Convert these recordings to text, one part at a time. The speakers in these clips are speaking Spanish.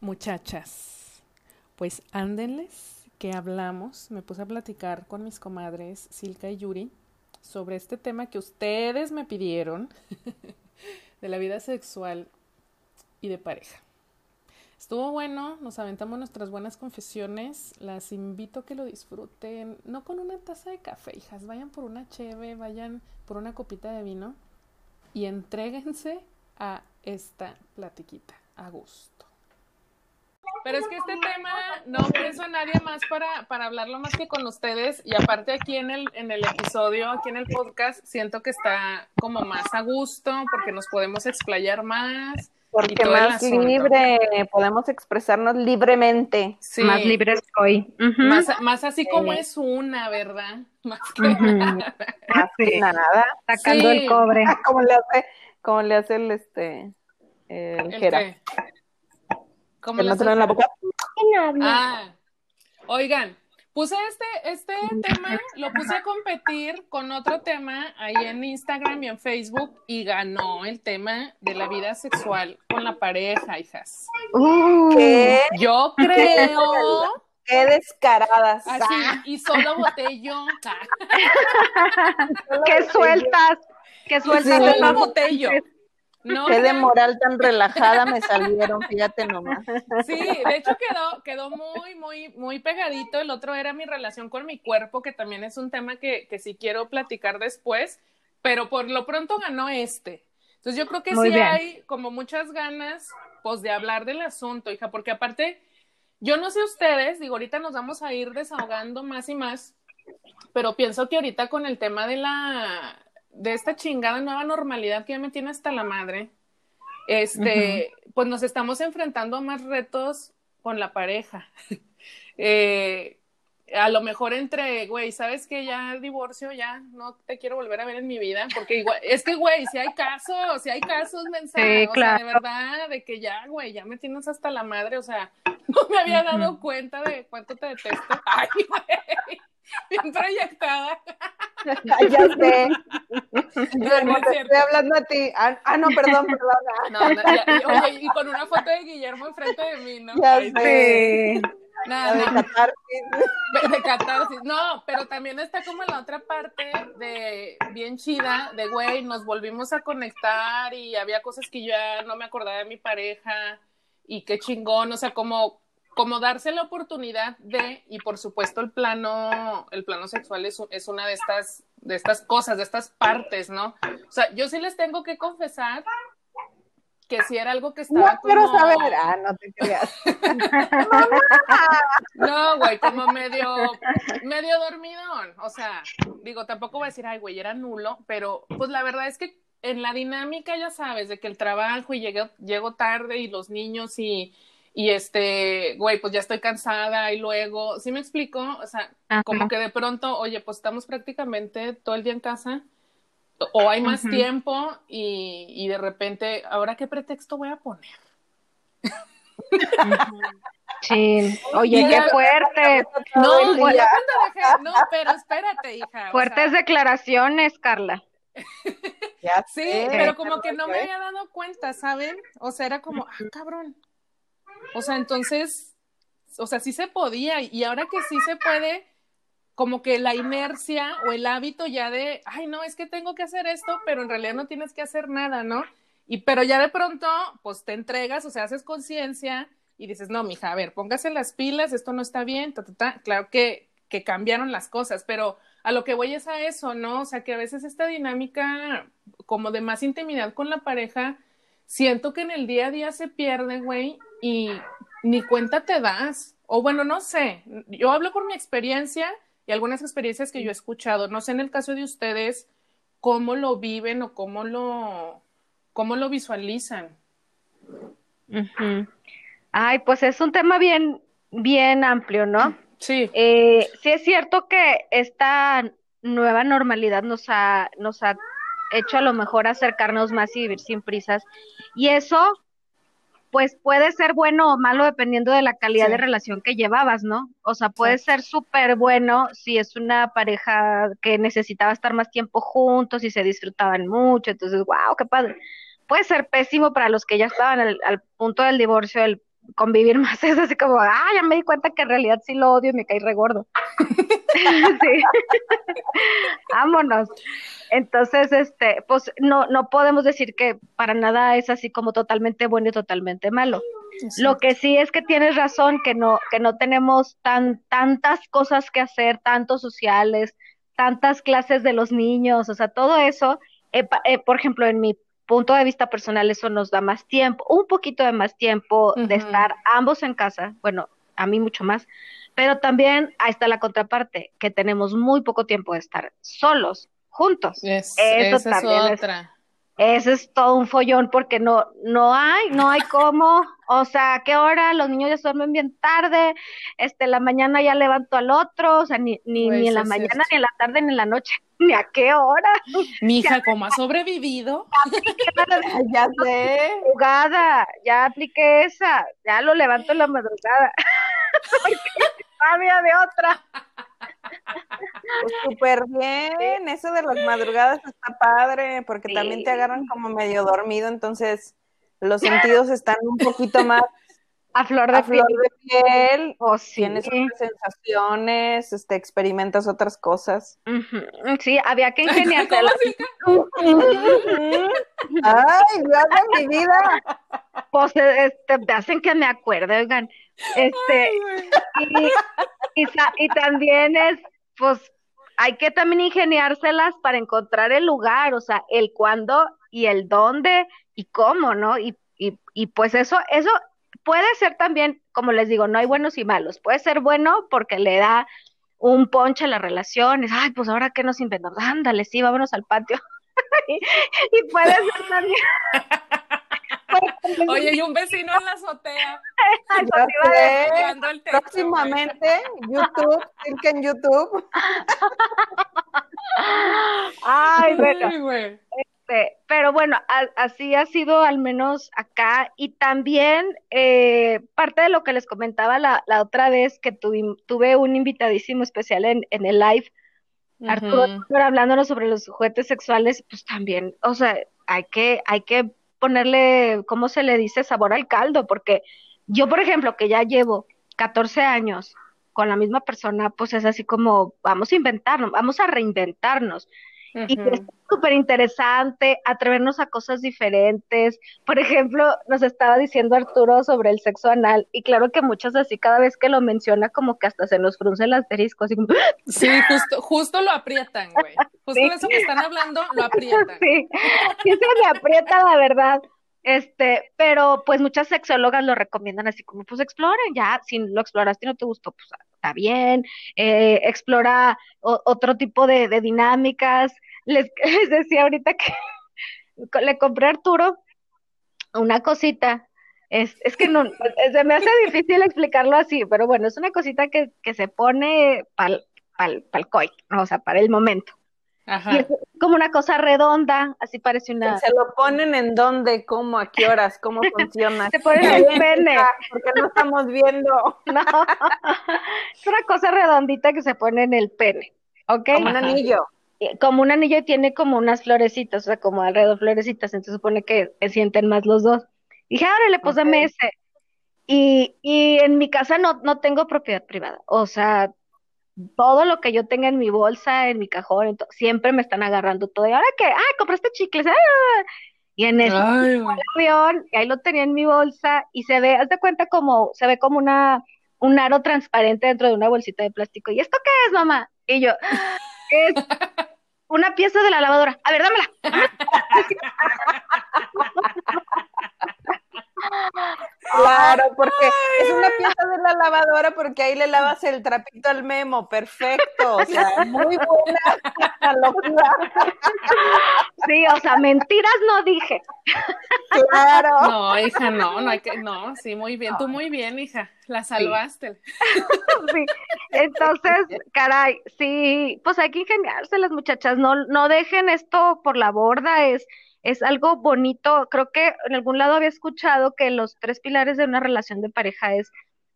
Muchachas, pues ándenles que hablamos, me puse a platicar con mis comadres Silka y Yuri sobre este tema que ustedes me pidieron de la vida sexual y de pareja. Estuvo bueno, nos aventamos nuestras buenas confesiones, las invito a que lo disfruten, no con una taza de café, hijas, vayan por una cheve, vayan por una copita de vino y entréguense a esta platiquita a gusto. Pero es que este tema no pienso a nadie más para, para hablarlo más que con ustedes y aparte aquí en el, en el episodio, aquí en el podcast, siento que está como más a gusto porque nos podemos explayar más. Porque más libre, podemos expresarnos libremente. Más libres hoy. más, más, así como es una, ¿verdad? Más que nada. Más que nada. Sacando el cobre. Como le hace, como le hace el este el, el ¿Cómo no en la boca? Ah, oigan, puse este, este tema, lo puse a competir con otro tema ahí en Instagram y en Facebook y ganó el tema de la vida sexual con la pareja, hijas. Uh, ¿Qué? Yo creo. Qué descaradas. Así, y solo boté yo. Qué sueltas, qué sueltas. Solo boté yo. No, Qué de moral tan relajada me salieron, fíjate nomás. Sí, de hecho quedó, quedó muy, muy, muy pegadito. El otro era mi relación con mi cuerpo, que también es un tema que, que sí quiero platicar después, pero por lo pronto ganó este. Entonces yo creo que sí hay como muchas ganas, pues, de hablar del asunto, hija, porque aparte, yo no sé ustedes, digo, ahorita nos vamos a ir desahogando más y más, pero pienso que ahorita con el tema de la, de esta chingada nueva normalidad que ya me tiene hasta la madre, este, pues nos estamos enfrentando a más retos con la pareja. eh, a lo mejor entre, güey, ¿sabes que Ya el divorcio, ya no te quiero volver a ver en mi vida, porque igual, es que, güey, si hay casos, si hay casos, mensajes, o sea, de verdad, de que ya, güey, ya me tienes hasta la madre, o sea, no me había dado cuenta de cuánto te detesto. Ay, güey, bien proyectada. ya sé. No, estoy hablando a ti. Ah, ah no, perdón, perdón. No, oye, y con una foto de Guillermo enfrente de mí, ¿no? Ya sé. Nada, de catarsis. De catarsis. No, pero también está como la otra parte de bien chida, de güey, nos volvimos a conectar y había cosas que yo ya no me acordaba de mi pareja y qué chingón, o sea, como como darse la oportunidad de, y por supuesto el plano, el plano sexual es, es una de estas, de estas cosas, de estas partes, ¿no? O sea, yo sí les tengo que confesar que si era algo que estaba no quiero saber, ah, no te creas. no, güey, como medio, medio dormidón, o sea, digo, tampoco voy a decir, ay, güey, era nulo, pero pues la verdad es que en la dinámica, ya sabes, de que el trabajo y llegué, llego tarde y los niños y y este, güey, pues ya estoy cansada y luego, ¿sí me explico? O sea, como que de pronto, oye, pues estamos prácticamente todo el día en casa o hay más tiempo y, y, de repente, ¿ahora qué pretexto voy a poner? Sí, oye, qué fuerte. No, no, pero espérate, hija. Fuertes declaraciones, Carla. sí, pero como que no me había dado cuenta, ¿saben? O sea, era como, ah, cabrón, o sea, entonces, o sea, sí se podía y ahora que sí se puede, como que la inercia o el hábito ya de, ay, no, es que tengo que hacer esto, pero en realidad no tienes que hacer nada, ¿no? Y pero ya de pronto, pues te entregas, o sea, haces conciencia y dices, no, mija, a ver, póngase las pilas, esto no está bien, ta, ta, ta. Claro que, que cambiaron las cosas, pero a lo que voy es a eso, ¿no? O sea, que a veces esta dinámica como de más intimidad con la pareja, siento que en el día a día se pierde, güey, y ni cuenta te das. O bueno, no sé, yo hablo por mi experiencia y algunas experiencias que yo he escuchado. No sé en el caso de ustedes cómo lo viven o cómo lo, cómo lo visualizan. Ay, pues es un tema bien, bien amplio, ¿no? Sí. Eh, sí es cierto que esta nueva normalidad nos ha, nos ha hecho a lo mejor acercarnos más y vivir sin prisas. Y eso pues puede ser bueno o malo dependiendo de la calidad de relación que llevabas, ¿no? O sea, puede ser súper bueno si es una pareja que necesitaba estar más tiempo juntos y se disfrutaban mucho, entonces, wow, qué padre. Puede ser pésimo para los que ya estaban al, punto del divorcio, el convivir más es así como, ah, ya me di cuenta que en realidad sí lo odio y me caí regordo. sí. Vámonos. Entonces, este, pues no, no podemos decir que para nada es así como totalmente bueno y totalmente malo. Lo que sí es que tienes razón, que no, que no tenemos tan, tantas cosas que hacer, tantos sociales, tantas clases de los niños, o sea, todo eso, eh, eh, por ejemplo, en mi punto de vista personal, eso nos da más tiempo, un poquito de más tiempo de estar ambos en casa, bueno, a mí mucho más, pero también ahí está la contraparte, que tenemos muy poco tiempo de estar solos, juntos. eso esa es otra. Ese es todo un follón porque no, no hay, no hay cómo, o sea, ¿a qué hora? Los niños ya duermen bien tarde, este, la mañana ya levanto al otro, o sea, ni, ni, ni en la mañana, ni en la tarde, ni en la noche, ni a qué hora. Mi hija, ¿cómo ha sobrevivido? ya sé. Jugada, ya apliqué esa, ya lo levanto en la madrugada. había de otra. Pues súper bien, eso de las madrugadas está padre, porque también te agarran como medio dormido, entonces los sentidos están un poquito más a flor de, piel. de piel. O Tienes otras sensaciones, este, experimentas otras cosas. Sí, había que ingeniártela. Ay, Dios de mi vida. Pues este, me hacen que me acuerde, oigan. Este, y, y también es, pues, hay que también ingeniárselas para encontrar el lugar, o sea, el cuándo y el dónde y cómo, ¿no? Y, y, y pues eso, eso puede ser también, como les digo, no hay buenos y malos. Puede ser bueno porque le da un ponche a las relaciones. Ay, pues ahora qué nos inventamos. Ándale, sí, vámonos al patio. y, puede ser también. Oye, y un vecino en la azotea. Próximamente, YouTube, que en YouTube. Ay, bueno. Este, pero bueno, así ha sido al menos acá. Y también eh, parte de lo que les comentaba la, la otra vez que tuve un invitadísimo especial en, en el live, Arturo, hablándonos sobre los juguetes sexuales, pues también, o sea, hay que, hay que ponerle, ¿cómo se le dice? Sabor al caldo, porque yo, por ejemplo, que ya llevo 14 años con la misma persona, pues es así como, vamos a inventarnos, vamos a reinventarnos. Y es súper interesante atrevernos a cosas diferentes. Por ejemplo, nos estaba diciendo Arturo sobre el sexo anal, y claro que muchas así, cada vez que lo menciona, como que hasta se nos frunce el asterisco, así como... Sí, justo, justo lo aprietan, güey. Justo eso que están hablando, lo aprietan. Sí, sí se me aprieta, la verdad. Este, pero pues muchas sexólogas lo recomiendan así como, pues exploren, ya, si lo exploraste y no te gustó, pues está bien, eh, explora otro tipo de, de dinámicas, les, decía ahorita que le compré a Arturo una cosita. Es, es que no, se me hace difícil explicarlo así, pero bueno, es una cosita que, que se pone para pal, pal o sea, para el momento. Ajá. es como una cosa redonda, así parece una. ¿Se lo ponen en dónde, cómo, a qué horas, cómo funciona? Se pone en el pene. Porque no estamos viendo. No. Es una cosa redondita que se pone en el pene. ¿Ok? Como un anillo como un anillo tiene como unas florecitas, o sea, como alrededor florecitas, entonces supone que sienten más los dos. Y dije, ahora le puse ese. Y, y en mi casa no, no tengo propiedad privada, o sea, todo lo que yo tenga en mi bolsa, en mi cajón, siempre me están agarrando todo. Y ahora que, ah, compraste chicles, ¡ah! y en el avión, y ahí lo tenía en mi bolsa, y se ve, haz de cuenta como, se ve como una, un aro transparente dentro de una bolsita de plástico. ¿Y esto qué es, mamá? Y yo, es una pieza de la lavadora. A ver, dámela. Claro, porque es una pieza de la lavadora porque ahí le lavas el trapito al memo, perfecto, o sea, muy buena locura. Sí, o sea, mentiras no dije. Claro. No, hija, no, no hay que, no, sí, muy bien, tú muy bien, hija, la salvaste. Sí, entonces, caray, sí, pues hay que ingeniarse las muchachas, no, no dejen esto por la borda, es es algo bonito. Creo que en algún lado había escuchado que los tres pilares de una relación de pareja es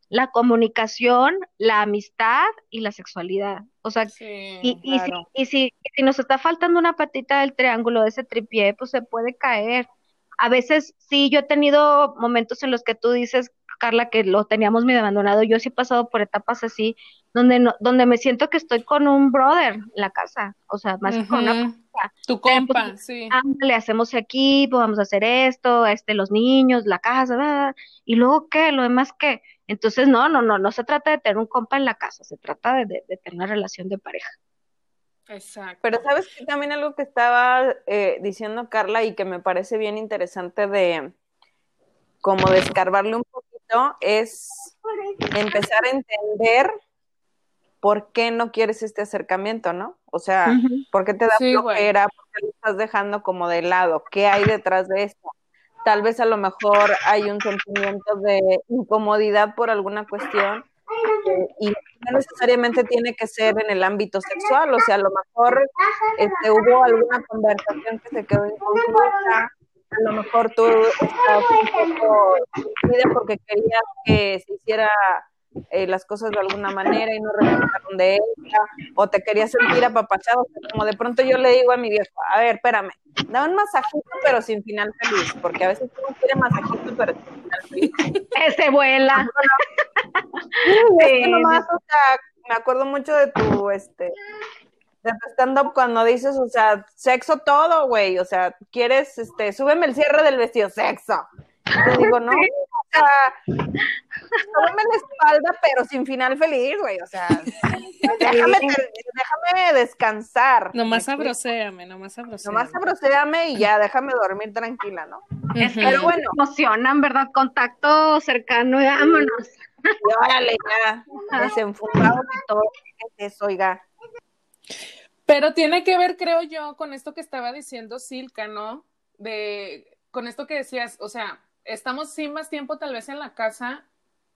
la comunicación, la amistad y la sexualidad. O sea, y, y, si, y, si, si, nos está faltando una patita del triángulo de ese tripié, pues se puede caer. A veces sí, yo he tenido momentos en los que tú dices, Carla, que lo teníamos medio abandonado, yo sí he pasado por etapas así, donde no, donde me siento que estoy con un brother en la casa, o sea, más que con una Tu compa, sí. Le hacemos equipo, vamos a hacer esto, este, los niños, la casa, y luego qué, lo demás qué. Entonces, no, no, no, no se trata de tener un compa en la casa, se trata de, de, tener una relación de pareja. Exacto. Pero sabes que también algo que estaba eh, diciendo Carla y que me parece bien interesante de como descarbarle un poquito es empezar a entender por qué no quieres este acercamiento, ¿no? O sea, ¿por qué te da flojera? ¿Por qué lo estás dejando como de lado? ¿Qué hay detrás de esto? Tal vez a lo mejor hay un sentimiento de incomodidad por alguna cuestión eh, y no necesariamente tiene que ser en el ámbito sexual, o sea, a lo mejor este, hubo alguna conversación que se quedó inconclusa, a lo mejor tú estabas un poco porque querías que se hiciera eh, las cosas de alguna manera y no resultaron de ella, o te querías sentir apapachado, como de pronto yo le digo a mi viejo, a ver, espérame, da un masajito pero sin final feliz, porque a veces uno quiere masajito pero sin final feliz. Ese vuela. es que nomás, o sea, me acuerdo mucho de tu, este, de tu stand-up cuando dices, o sea, sexo todo, güey, o sea, quieres, este, súbeme el cierre del vestido, sexo. Te digo, no, o sea, súbeme la espalda, pero sin final feliz, güey, o sea, déjame, déjame descansar. Nomás abroceame, nomás abroceame. Nomás abroceame y ya, déjame dormir tranquila, ¿no? Es que bueno. emocionan, ¿verdad? Contacto cercano y vámonos. Y órale, ya, desenfundado y todo, ¿qué es eso, oiga? Pero tiene que ver, creo yo, con esto que estaba diciendo Silka, ¿no? De, con esto que decías, o sea, estamos sin más tiempo tal vez en la casa,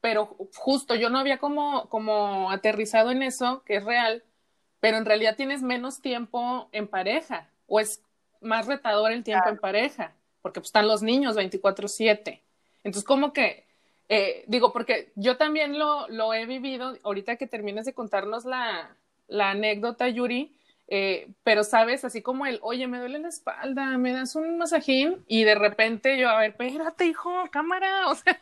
pero justo yo no había como, como aterrizado en eso, que es real, pero en realidad tienes menos tiempo en pareja, o es más retador el tiempo en pareja, porque pues, están los niños 24/7. Entonces, como que, eh, digo, porque yo también lo, lo he vivido, ahorita que termines de contarnos la, la anécdota, Yuri, eh, pero sabes, así como el, oye, me duele la espalda, me das un masajín y de repente yo, a ver, espérate, hijo, cámara, o sea,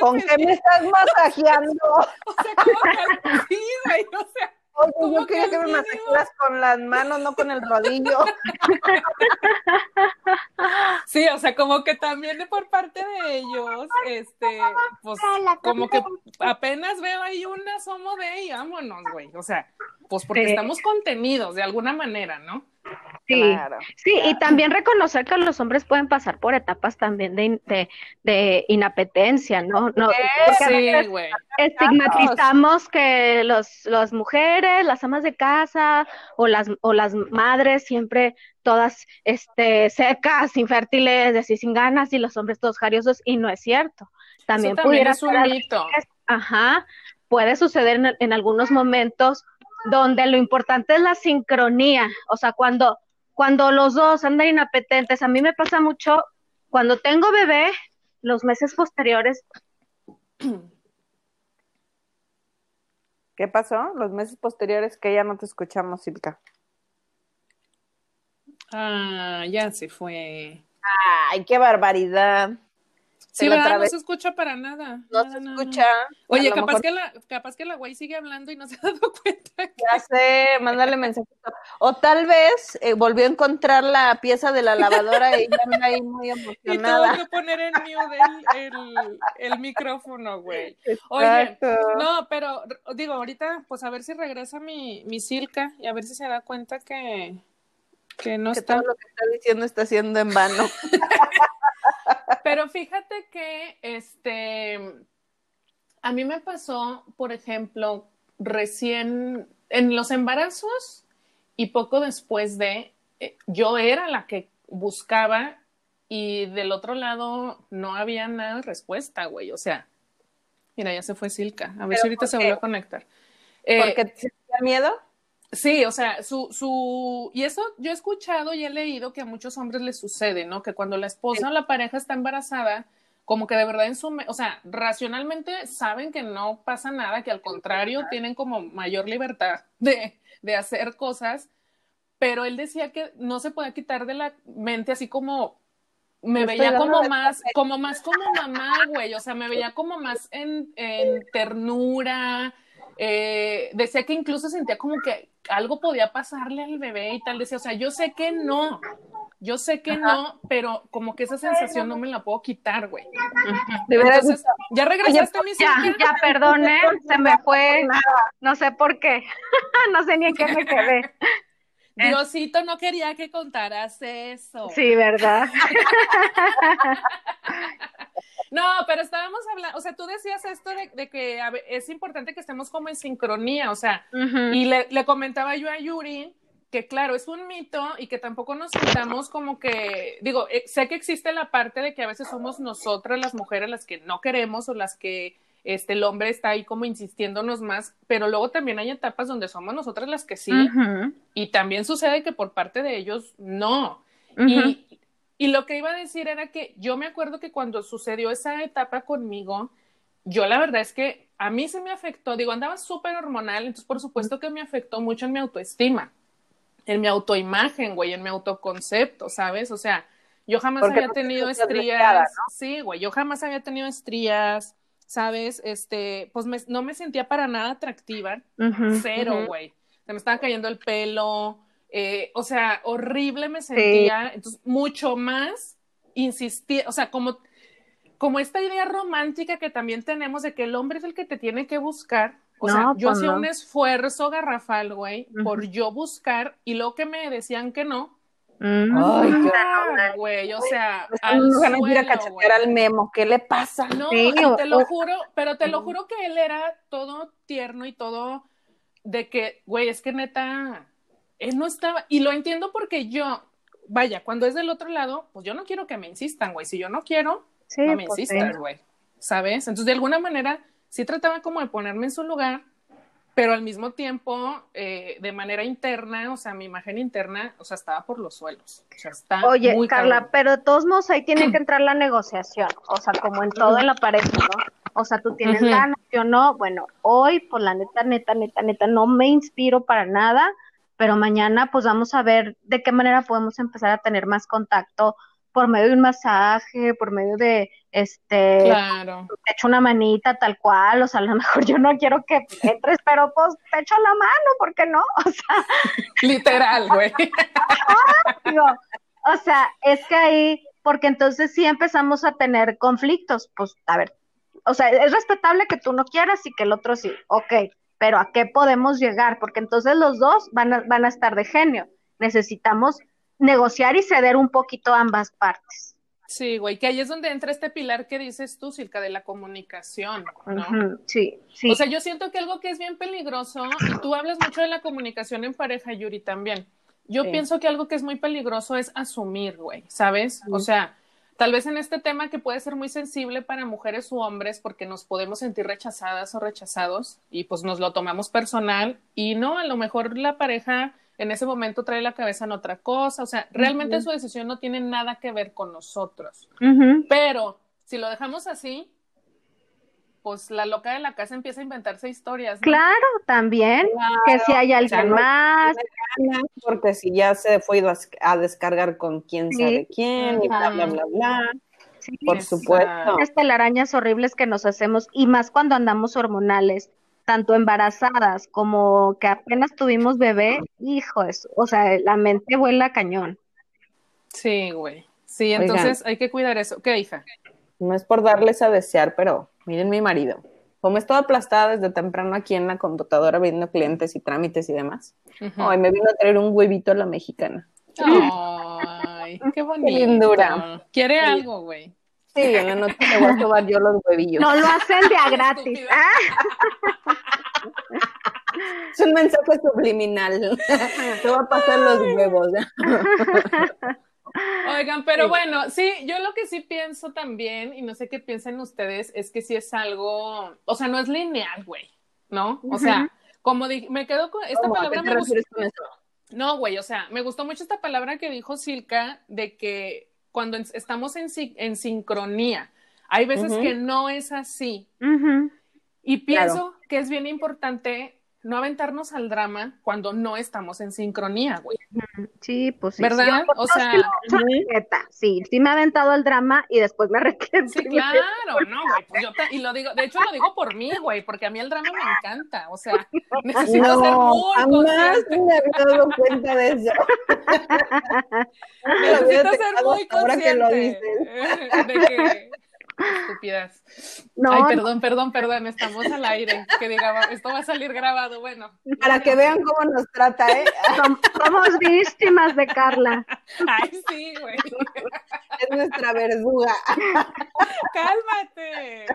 ¿con qué me estás masajeando? o sea, que sí, güey, o sea, Oye, yo quería que, me masajearas con las manos, no con el rodillo. Sí, o sea, como que también por parte de ellos, este, pues, como que apenas veo ahí un asomo de, y vámonos, güey, o sea, pues porque estamos contenidos de alguna manera, ¿no? Sí, sí, y también reconocer que los hombres pueden pasar por etapas también de, de, inapetencia, ¿no? no sí, estigmatizamos que los, las mujeres, las amas de casa o las, o las madres siempre todas este, secas, infértiles, así sin ganas, y los hombres todos jariosos, y no es cierto. También, pudiera ser un mito. Ajá, puede suceder en, en algunos momentos donde lo importante es la sincronía, o sea, cuando, cuando los dos andan inapetentes, a mí me pasa mucho cuando tengo bebé, los meses posteriores. ¿Qué pasó? Los meses posteriores que ya no te escuchamos, Silka. Ah, ya se fue. Ay, qué barbaridad. Sí, ¿verdad? No se escucha para nada. No se escucha. Oye, capaz, que la, capaz que la güey sigue hablando y no se ha dado cuenta. Ya sé, mándale mensajito. O tal vez eh, volvió a encontrar la pieza de la lavadora y ya anda ahí muy emocionada. Y tuvo que poner en mute el, el, micrófono, güey. Oye, no, pero digo, ahorita, pues a ver si regresa mi, mi Silka y a ver si se da cuenta que, que no está. Todo lo que está diciendo está haciendo en vano. Pero fíjate que este a mí me pasó, por ejemplo, recién en los embarazos y poco después de eh, yo era la que buscaba y del otro lado no había nada de respuesta, güey. O sea, mira, ya se fue Silka. A ver si ahorita se vuelve a conectar. ¿Porque te da miedo? Sí, o sea, su, su, y eso yo he escuchado y he leído que a muchos hombres les sucede, ¿no? Que cuando la esposa o la pareja está embarazada, como que de verdad en su, o sea, racionalmente saben que no pasa nada, que al contrario tienen como mayor libertad de, de hacer cosas, pero él decía que no se puede quitar de la mente así como me veía como más, como más como mamá, güey, o sea, me veía como más en, en ternura, eh, decía que incluso sentía como que algo podía pasarle al bebé y tal, decía, o sea, yo sé que no, yo sé que no, pero como que esa sensación no me la puedo quitar, güey. Entonces, ya regresaste a mi Ya, ya, perdone, se me fue, no sé por qué, no sé ni en qué me quedé. Diosito no quería que contaras eso. Sí, ¿verdad? No, pero estábamos hablando, o sea, tú decías esto de, que es importante que estemos como en sincronía, o sea, y le, le, comentaba yo a Yuri que claro, es un mito y que tampoco nos sintamos como que, digo, eh, sé que existe la parte de que a veces somos nosotras las mujeres las que no queremos o las que este, el hombre está ahí como insistiéndonos más, pero luego también hay etapas donde somos nosotras las que sí, y también sucede que por parte de ellos no. y, y lo que iba a decir era que yo me acuerdo que cuando sucedió esa etapa conmigo, yo la verdad es que a mí se me afectó, digo, andaba súper hormonal, entonces por supuesto que me afectó mucho en mi autoestima, en mi autoimagen, güey, en mi autoconcepto, ¿sabes? O sea, yo jamás había tenido estrías, sí, güey, yo jamás había tenido estrías, ¿sabes? Este, pues no me sentía para nada atractiva, cero, güey. Se me estaba cayendo el pelo, eh, o sea, horrible me sentía, entonces mucho más insistía, o sea, como, como esta idea romántica que también tenemos de que el hombre es el que te tiene que buscar, o sea, yo pues hacía un esfuerzo garrafal, güey, por yo buscar y luego que me decían que no, Ay, qué güey, o sea, al suelo, ir a cachetear al memo, ¿qué le pasa? No, te lo juro, pero te lo juro que él era todo tierno y todo de que, güey, es que neta, él no estaba, y lo entiendo porque yo, vaya, cuando es del otro lado, pues yo no quiero que me insistan, güey, si yo no quiero, no me pues insistas, güey, ¿sabes? Entonces, de alguna manera, sí trataba como de ponerme en su lugar, pero al mismo tiempo, eh, de manera interna, o sea, mi imagen interna, o sea, estaba por los suelos. O sea, está Oye, Carla, pero de todos modos ahí tiene que entrar la negociación, o sea, como en todo en la pareja, ¿no? O sea, tú tienes ganas, yo no, bueno, hoy, por la neta, neta, neta, neta, no me inspiro para nada, pero mañana, pues vamos a ver de qué manera podemos empezar a tener más contacto por medio de un masaje, por medio de, este, claro. te echo una manita tal cual, o sea, a lo mejor yo no quiero que entres, pero pues te echo la mano, ¿por qué no? O sea, literal, güey. o sea, es que ahí, porque entonces sí empezamos a tener conflictos, pues, a ver, o sea, es respetable que tú no quieras y que el otro sí, ok, pero ¿a qué podemos llegar? Porque entonces los dos van a, van a estar de genio. Necesitamos negociar y ceder un poquito ambas partes. Sí, güey, que ahí es donde entra este pilar que dices tú, Silka, de la comunicación, ¿no? sí, sí. O sea, yo siento que algo que es bien peligroso, y tú hablas mucho de la comunicación en pareja, Yuri, también. Yo pienso que algo que es muy peligroso es asumir, güey, ¿sabes? O sea, tal vez en este tema que puede ser muy sensible para mujeres u hombres porque nos podemos sentir rechazadas o rechazados y pues nos lo tomamos personal y no, a lo mejor la pareja en ese momento trae la cabeza en otra cosa, o sea, realmente su decisión no tiene nada que ver con nosotros. Pero si lo dejamos así, pues la loca de la casa empieza a inventarse historias. Claro, también, que si hay alguien más. porque si ya se fue a descargar con quién sabe quién y bla, bla, bla, bla. Por supuesto. Estas telarañas horribles que nos hacemos, y más cuando andamos hormonales tanto embarazadas como que apenas tuvimos bebé, hijo, o sea, la mente vuela cañón. Sí, güey. Sí, entonces hay que cuidar eso. ¿Qué, hija? No es por darles a desear, pero miren mi marido. Como estoy aplastada desde temprano aquí en la computadora viendo clientes y trámites y demás, hoy me vino a traer un huevito a la mexicana. Ay, qué bonito. Quiere algo, güey. Sí, en la noche me voy a tomar yo los huevillos. No lo hacen de a gratis. Es un mensaje subliminal. Te va a pasar los huevos. Oigan, pero bueno, sí, yo lo que sí pienso también, y no sé qué piensan ustedes, es que sí es algo, o sea, no es lineal, güey, ¿no? O sea, como dije, me quedo con esta palabra. Me gustó, No, güey, o sea, me gustó mucho esta palabra que dijo Silka de que cuando estamos en, en sincronía. Hay veces que no es así. Y pienso que es bien importante no aventarnos al drama cuando no estamos en sincronía, güey. Sí, pues sí. ¿Verdad? o sea, sí, sí me ha aventado al drama y después me arrepiento. Sí, claro, no, güey. Pues yo y lo digo, de hecho lo digo por mí, güey, porque a mí el drama me encanta. O sea, necesito ser muy consciente. me había dado cuenta de eso. necesito ser muy consciente que lo dices. de que Estúpidas. Ay, perdón, perdón, perdón, estamos al aire. Que diga, esto va a salir grabado, bueno. Para que vean cómo nos trata, ¿eh? Somos víctimas de Carla. Ay, sí, güey. Es nuestra verduga. Cálmate,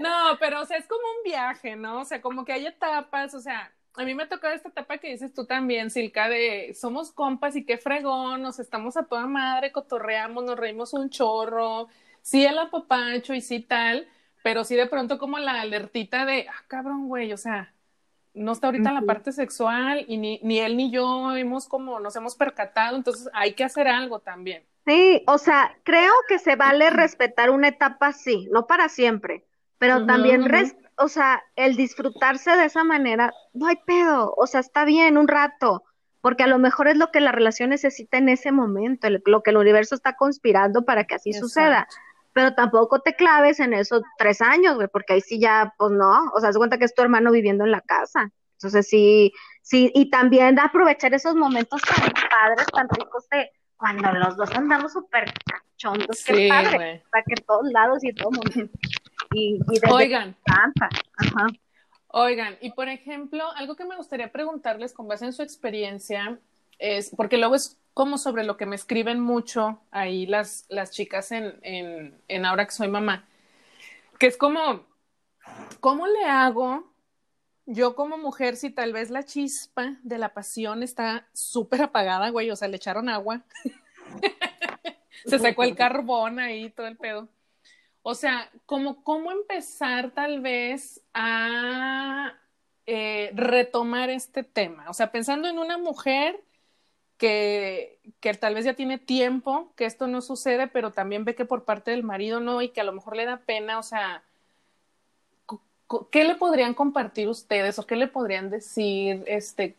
No, pero o sea, es como un viaje, ¿no? O sea, como que hay etapas, o sea, a mí me tocó esta etapa que dices tú también, Silka, de somos compas y qué fregón, nos estamos a toda madre, cotorreamos, nos reímos un chorro, sí el apapacho y sí tal, pero sí de pronto como la alertita de, ah, cabrón, güey, o sea, no está ahorita la parte sexual y ni, ni él ni yo hemos como, nos hemos percatado, entonces hay que hacer algo también. Sí, o sea, creo que se vale respetar una etapa sí, no para siempre, pero también, o sea, el disfrutarse de esa manera, no hay pedo, o sea, está bien un rato, porque a lo mejor es lo que la relación necesita en ese momento, lo que el universo está conspirando para que así suceda pero tampoco te claves en esos tres años, güey, porque ahí sí ya, pues no, o sea, se cuenta que es tu hermano viviendo en la casa. Entonces sí, sí, y también aprovechar esos momentos tan padres, tan ricos de cuando los dos andamos súper cachondos, sí, qué padre, para que todos lados y todo momento. Y, y Oigan. Ajá. Oigan, y por ejemplo, algo que me gustaría preguntarles con base en su experiencia es, porque luego es como sobre lo que me escriben mucho ahí las, las chicas en, en, Ahora que soy mamá, que es como, ¿cómo le hago yo como mujer si tal vez la chispa de la pasión está súper apagada, güey, o sea, le echaron agua, se sacó el carbón ahí, todo el pedo. O sea, como cómo empezar tal vez a eh, retomar este tema. O sea, pensando en una mujer que, tal vez ya tiene tiempo que esto no sucede, pero también ve que por parte del marido no y que a lo mejor le da pena, o sea, ¿qué le podrían compartir ustedes o qué le podrían decir, este,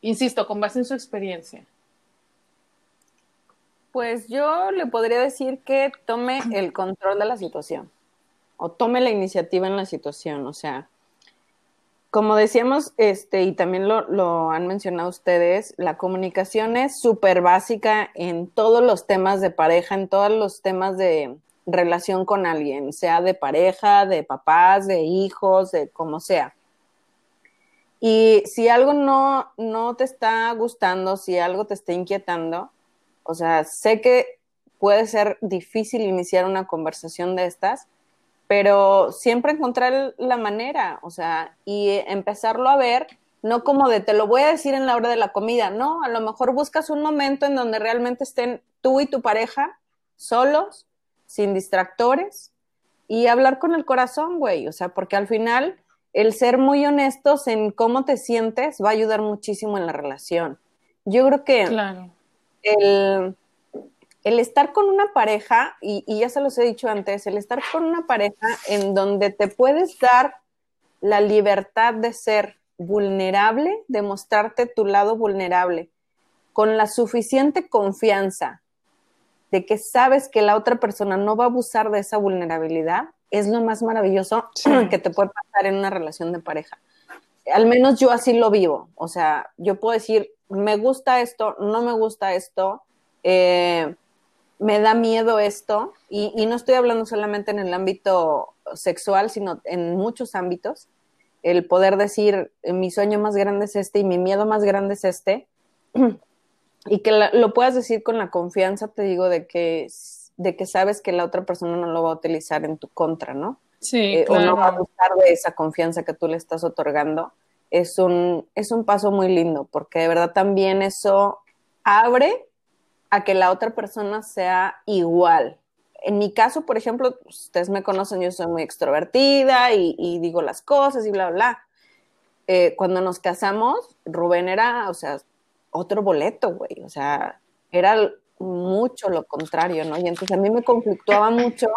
insisto, con base en su experiencia? Pues yo le podría decir que tome el control de la situación o tome la iniciativa en la situación, o sea, como decíamos, este, y también lo, han mencionado ustedes, la comunicación es súper básica en todos los temas de pareja, en todos los temas de relación con alguien, sea de pareja, de papás, de hijos, de como sea. Y si algo no, no te está gustando, si algo te está inquietando, o sea, sé que puede ser difícil iniciar una conversación de estas, pero siempre encontrar la manera, o sea, y empezarlo a ver, no como de te lo voy a decir en la hora de la comida, no, a lo mejor buscas un momento en donde realmente estén tú y tu pareja solos, sin distractores, y hablar con el corazón, güey, o sea, porque al final el ser muy honestos en cómo te sientes va a ayudar muchísimo en la relación. Yo creo que claro. el el estar con una pareja, y, ya se los he dicho antes, el estar con una pareja en donde te puedes dar la libertad de ser vulnerable, de mostrarte tu lado vulnerable, con la suficiente confianza de que sabes que la otra persona no va a abusar de esa vulnerabilidad, es lo más maravilloso que te puede pasar en una relación de pareja. Al menos yo así lo vivo. O sea, yo puedo decir, me gusta esto, no me gusta esto, eh, me da miedo esto, y, no estoy hablando solamente en el ámbito sexual, sino en muchos ámbitos, el poder decir, mi sueño más grande es este y mi miedo más grande es este, y que lo puedas decir con la confianza, te digo, de que, de que sabes que la otra persona no lo va a utilizar en tu contra, ¿no? Sí, claro. Eh, o no va a gustar de esa confianza que tú le estás otorgando. Es un, es un paso muy lindo, porque de verdad también eso abre a que la otra persona sea igual. En mi caso, por ejemplo, ustedes me conocen, yo soy muy extrovertida y, digo las cosas y bla, bla. Eh, cuando nos casamos, Rubén era, o sea, otro boleto, güey. O sea, era mucho lo contrario, ¿no? Y entonces a mí me conflictuaba mucho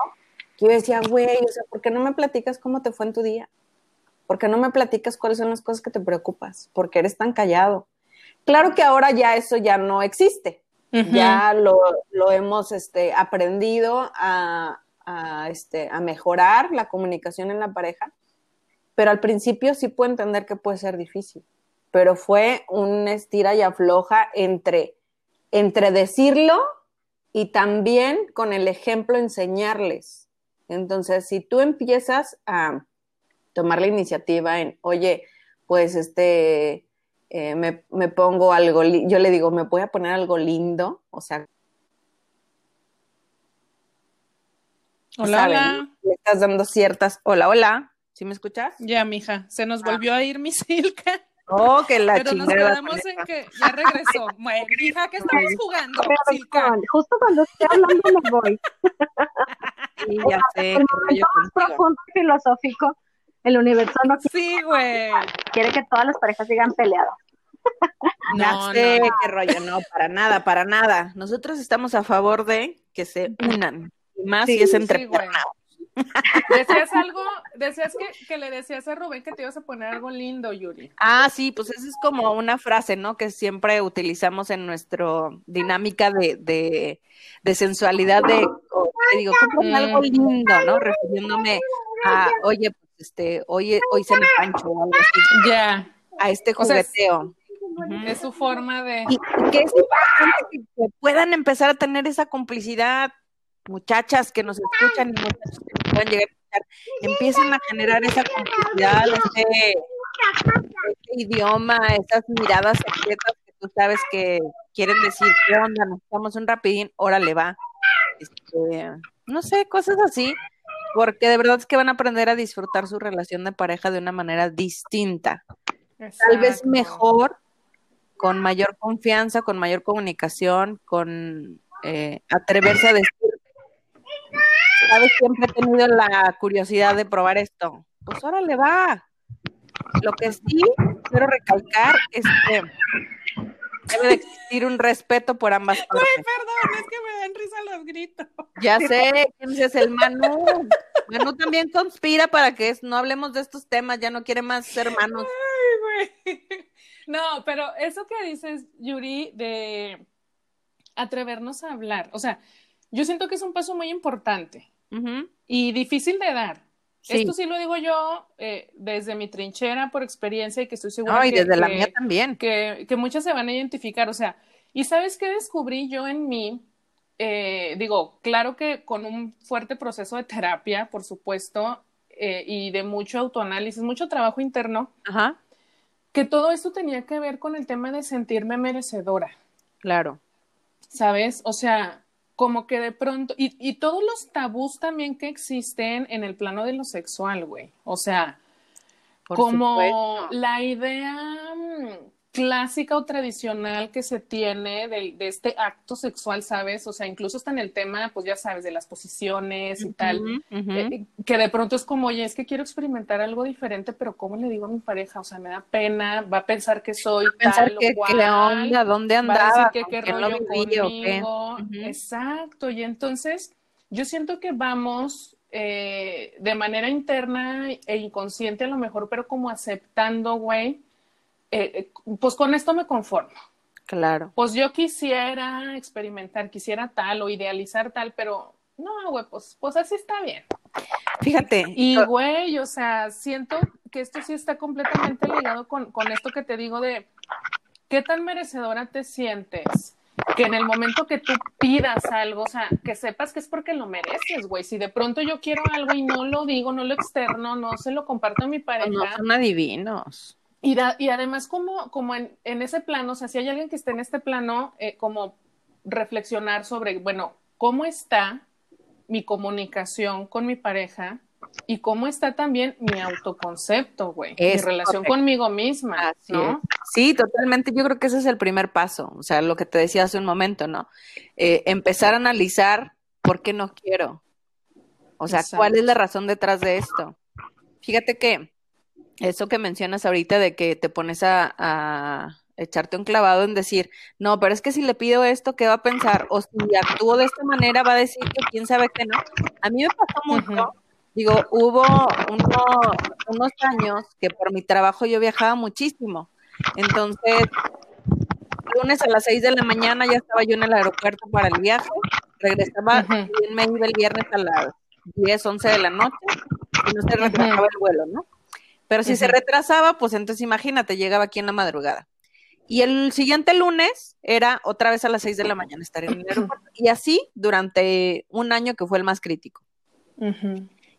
que yo decía, güey, o sea, ¿por qué no me platicas cómo te fue en tu día? ¿Por qué no me platicas cuáles son las cosas que te preocupas? ¿Por qué eres tan callado? Claro que ahora ya eso ya no existe. Ya lo, lo, hemos este, aprendido a, a, este, a mejorar la comunicación en la pareja, pero al principio sí puedo entender que puede ser difícil, pero fue un estira y afloja entre, entre decirlo y también con el ejemplo enseñarles. Entonces, si tú empiezas a tomar la iniciativa en, oye, pues este, eh, me, me, pongo algo, yo le digo, me voy a poner algo lindo, o sea, Hola, hola. Le estás dando ciertas. Hola, hola. ¿Sí me escuchas? Ya, mija. Se nos volvió a ir mi Silka. Oh, que la Pero nos quedamos en que ya regresó. Bueno, hija, ¿qué estamos jugando? Silka? Justo cuando estoy hablando me voy. Sí, ya sé. El momento más profundo filosófico, el universo no quiere, sí, güey. quiere que todas las parejas sigan peleadas. No, sé no, qué rollo, no, para nada, para nada. Nosotros estamos a favor de que se unan más si es entre Decías algo, decías que, que, le decías a Rubén que te ibas a poner algo lindo, Yuri. Ah, sí, pues esa es como una frase, ¿no? Que siempre utilizamos en nuestra dinámica de, de, de sensualidad, de, te digo, algo lindo, ¿no? Refiriéndome a, oye, pues este, hoy, hoy se me pancho o algo así. Ya. A este jugueteo. Es su forma de. Y, que es importante que, puedan empezar a tener esa complicidad, muchachas que nos escuchan y muchachos que puedan llegar a escuchar, empiezan a generar esa complicidad, ese, idioma, esas miradas secretas que tú sabes que quieren decir, ¿qué onda? Necesitamos un rapidín, órale, va. Este, no sé, cosas así, porque de verdad es que van a aprender a disfrutar su relación de pareja de una manera distinta. Tal vez mejor, con mayor confianza, con mayor comunicación, con eh, atreverse a decir ¿Sabes? Siempre he tenido la curiosidad de probar esto. Pues órale, va. Lo que sí quiero recalcar es que debe de existir un respeto por ambas partes. Ay, perdón, es que me dan risa los gritos. Ya sé, quién es el Manu. Manu también conspira para que no hablemos de estos temas, ya no quiere más ser hermanos. Ay, güey. No, pero eso que dices, Yuri, de atrevernos a hablar, o sea, yo siento que es un paso muy importante y difícil de dar. Esto sí lo digo yo eh, desde mi trinchera por experiencia y que estoy segura no, y que, desde la mía también. Que, que, muchas se van a identificar. O sea, ¿y sabes qué descubrí yo en mí? Eh, digo, claro que con un fuerte proceso de terapia, por supuesto, eh, y de mucho autoanálisis, mucho trabajo interno, Ajá. Que todo esto tenía que ver con el tema de sentirme merecedora. Claro. ¿Sabes? O sea, como que de pronto, y, y, todos los tabús también que existen en el plano de lo sexual, güey. O sea, Por como supuesto. la idea mm, clásica o tradicional que se tiene de, de, este acto sexual, ¿sabes? O sea, incluso está en el tema, pues ya sabes, de las posiciones y uh -huh, tal, uh -huh. eh, que de pronto es como, oye, es que quiero experimentar algo diferente, pero ¿cómo le digo a mi pareja? O sea, me da pena, va a pensar que soy va a pensar tal que, o cual, ¿qué onda? ¿Dónde andaba? que qué rollo no conmigo. Uh -huh. Exacto, y entonces yo siento que vamos eh, de manera interna e inconsciente a lo mejor, pero como aceptando, güey, eh, pues con esto me conformo. Claro. Pues yo quisiera experimentar, quisiera tal o idealizar tal, pero no, güey, pues, pues así está bien. Fíjate. Y, güey, o sea, siento que esto sí está completamente ligado con, con esto que te digo de qué tan merecedora te sientes que en el momento que tú pidas algo, o sea, que sepas que es porque lo mereces, güey. Si de pronto yo quiero algo y no lo digo, no lo externo, no se lo comparto a mi pareja. No son adivinos. Y, da, y además, como, como en, en, ese plano, o sea, si hay alguien que esté en este plano, eh, como reflexionar sobre, bueno, ¿cómo está mi comunicación con mi pareja? Y cómo está también mi autoconcepto, güey, mi relación correcto. conmigo misma, Así ¿no? Es. Sí, totalmente. Yo creo que ese es el primer paso. O sea, lo que te decía hace un momento, ¿no? Eh, empezar a analizar por qué no quiero. O sea, Exacto. ¿cuál es la razón detrás de esto? Fíjate que eso que mencionas ahorita de que te pones a, a, echarte un clavado en decir, no, pero es que si le pido esto, ¿qué va a pensar? O si actúo de esta manera, va a decir que quién sabe que no. A mí me pasó mucho uh -huh. Digo, hubo unos años que por mi trabajo yo viajaba muchísimo. Entonces, lunes a las 6 de la mañana ya estaba yo en el aeropuerto para el viaje, regresaba y me iba el viernes a las 10, 11 de la noche y no se retrasaba el vuelo, ¿no? Pero si se retrasaba, pues entonces imagínate, llegaba aquí en la madrugada. Y el siguiente lunes era otra vez a las 6 de la mañana estar en el aeropuerto. Y así durante un año que fue el más crítico.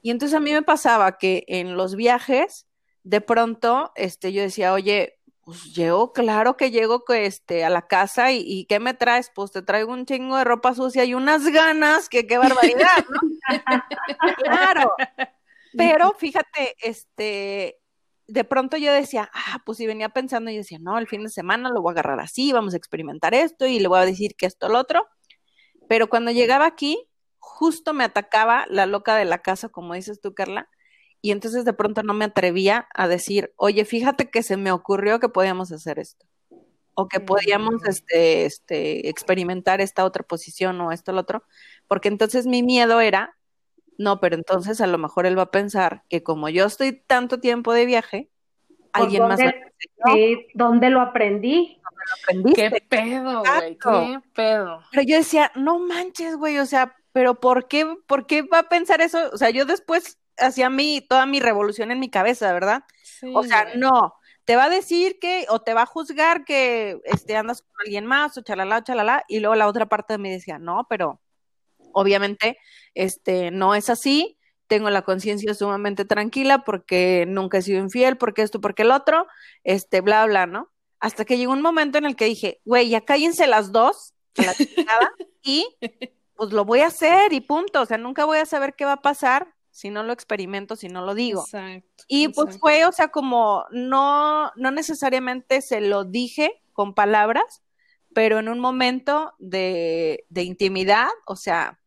Y entonces a mí me pasaba que en los viajes, de pronto, este, yo decía, oye, pues llego, claro que llego este, a la casa y, ¿qué me traes? Pues te traigo un chingo de ropa sucia y unas ganas, que qué barbaridad, ¿no? claro. Pero fíjate, este, de pronto yo decía, ah, pues si venía pensando, y decía, no, el fin de semana lo voy a agarrar así, vamos a experimentar esto y le voy a decir que esto, lo otro. Pero cuando llegaba aquí, justo me atacaba la loca de la casa, como dices tú, Carla, y entonces de pronto no me atrevía a decir, oye, fíjate que se me ocurrió que podíamos hacer esto, o que podíamos mm. este, este, experimentar esta otra posición o esto, lo otro, porque entonces mi miedo era, no, pero entonces a lo mejor él va a pensar que como yo estoy tanto tiempo de viaje, alguien más... ¿Dónde lo aprendí? ¿Qué pedo, güey? ¿Qué pedo? Pero yo decía, no manches, güey, o sea, pero ¿por qué, ¿por qué va a pensar eso? O sea, yo después hacía mi, toda mi revolución en mi cabeza, ¿verdad? o sea, no, te va a decir que, o te va a juzgar que este, andas con alguien más, o chalala, o chalala, y luego la otra parte de mí decía, no, pero obviamente, este, no es así, tengo la conciencia sumamente tranquila porque nunca he sido infiel, porque esto, porque el otro, este, bla, bla, ¿no? Hasta que llegó un momento en el que dije, güey, ya cállense las dos, la y pues lo voy a hacer y punto, o sea, nunca voy a saber qué va a pasar si no lo experimento, si no lo digo. Exacto, y pues fue, o sea, como no, no necesariamente se lo dije con palabras, pero en un momento de, de intimidad, o sea,